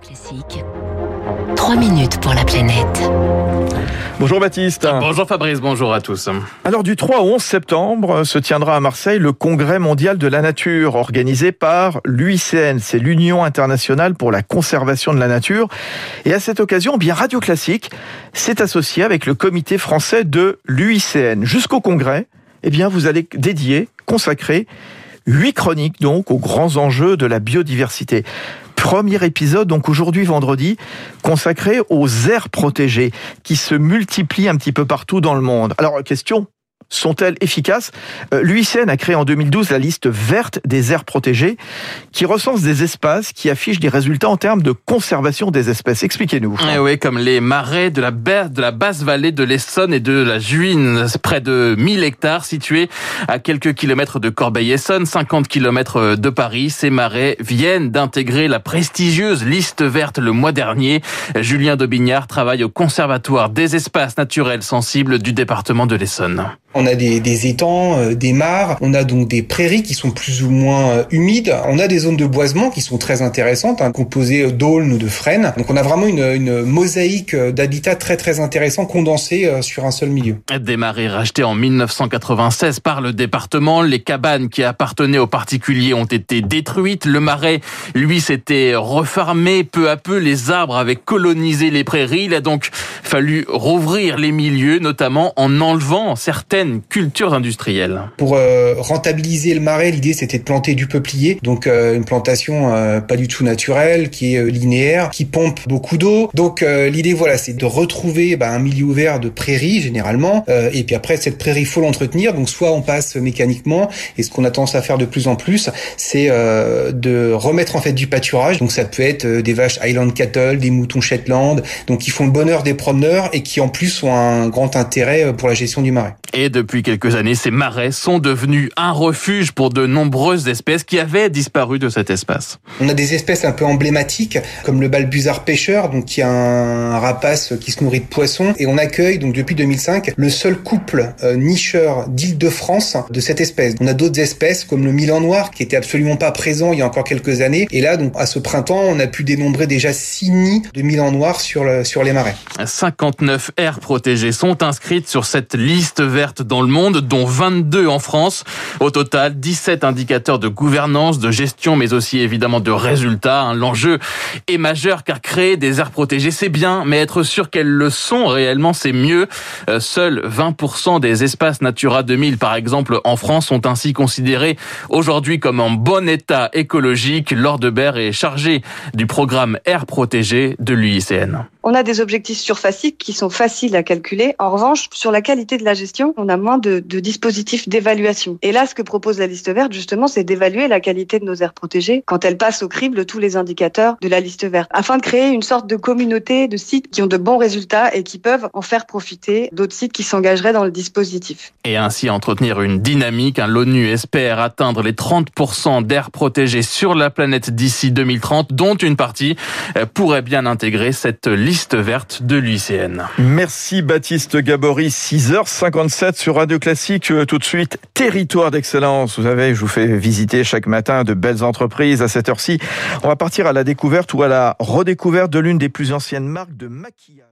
Classique. 3 minutes pour la planète. Bonjour Baptiste. Bonjour Fabrice, bonjour à tous. Alors du 3 au 11 septembre se tiendra à Marseille le Congrès mondial de la nature organisé par l'UICN, c'est l'Union internationale pour la conservation de la nature. Et à cette occasion, bien Radio Classique s'est associé avec le comité français de l'UICN. Jusqu'au Congrès, eh bien vous allez dédier, consacrer huit chroniques donc aux grands enjeux de la biodiversité. Premier épisode, donc aujourd'hui vendredi, consacré aux aires protégées qui se multiplient un petit peu partout dans le monde. Alors question, sont-elles efficaces euh, L'UICN a créé en 2012 la liste verte des aires protégées qui recense des espaces qui affichent des résultats en termes de conservation des espèces. Expliquez-nous. Eh oui, comme les marais de la, de la basse vallée de l'Essonne et de la Juine, près de 1000 hectares situés à quelques kilomètres de Corbeil-Essonne, 50 kilomètres de Paris. Ces marais viennent d'intégrer la prestigieuse liste verte le mois dernier. Julien Daubignard travaille au Conservatoire des espaces naturels sensibles du département de l'Essonne. On a des, des étangs, euh, des mares, on a donc des prairies qui sont plus ou moins euh, humides, on a des zones de boisement qui sont très intéressantes, hein, composées d'aulnes ou de frênes. Donc on a vraiment une, une mosaïque d'habitats très très intéressants condensés euh, sur un seul milieu. Des marais rachetés en 1996 par le département, les cabanes qui appartenaient aux particuliers ont été détruites, le marais, lui, s'était refermé peu à peu, les arbres avaient colonisé les prairies, il a donc fallu rouvrir les milieux, notamment en enlevant certaines cultures industrielles. Pour euh, rentabiliser le marais, l'idée c'était de planter du peuplier, donc euh, une plantation euh, pas du tout naturelle, qui est linéaire, qui pompe beaucoup d'eau. Donc l'idée voilà, c'est de retrouver bah, un milieu ouvert de prairie généralement, et puis après cette prairie faut l'entretenir. Donc soit on passe mécaniquement, et ce qu'on a tendance à faire de plus en plus, c'est de remettre en fait du pâturage. Donc ça peut être des vaches Highland Cattle, des moutons Shetland, donc qui font le bonheur des promeneurs et qui en plus ont un grand intérêt pour la gestion du marais. Et depuis quelques années, ces marais sont devenus un refuge pour de nombreuses espèces qui avaient disparu de cet espace. On a des espèces un peu emblématiques, comme le balbuzard pêcheur, donc qui est un rapace qui se nourrit de poissons. Et on accueille, donc depuis 2005, le seul couple euh, nicheur d'Île-de-France de cette espèce. On a d'autres espèces, comme le milan noir, qui était absolument pas présent il y a encore quelques années. Et là, donc, à ce printemps, on a pu dénombrer déjà six nids de milan noir sur, le, sur les marais. 59 aires protégées sont inscrites sur cette liste verte dans le monde, dont 22 en France. Au total, 17 indicateurs de gouvernance, de gestion, mais aussi évidemment de résultats. Hein. L'enjeu est majeur car créer des aires protégées, c'est bien, mais être sûr qu'elles le sont réellement, c'est mieux. Euh, seuls 20% des espaces Natura 2000, par exemple, en France, sont ainsi considérés aujourd'hui comme en bon état écologique. Laure Debert est chargée du programme Air Protégées de l'UICN. On a des objectifs surfaciques qui sont faciles à calculer. En revanche, sur la qualité de la gestion, on a moins de, dispositifs d'évaluation. Et là, ce que propose la liste verte, justement, c'est d'évaluer la qualité de nos aires protégées quand elles passent au crible tous les indicateurs de la liste verte, afin de créer une sorte de communauté de sites qui ont de bons résultats et qui peuvent en faire profiter d'autres sites qui s'engageraient dans le dispositif. Et ainsi entretenir une dynamique. L'ONU espère atteindre les 30% d'aires protégées sur la planète d'ici 2030, dont une partie euh, pourrait bien intégrer cette liste liste verte de. Merci Baptiste Gabory, 6h57 sur Radio Classique. Euh, tout de suite, territoire d'excellence. Vous savez, je vous fais visiter chaque matin de belles entreprises à cette heure-ci. On va partir à la découverte ou à la redécouverte de l'une des plus anciennes marques de maquillage.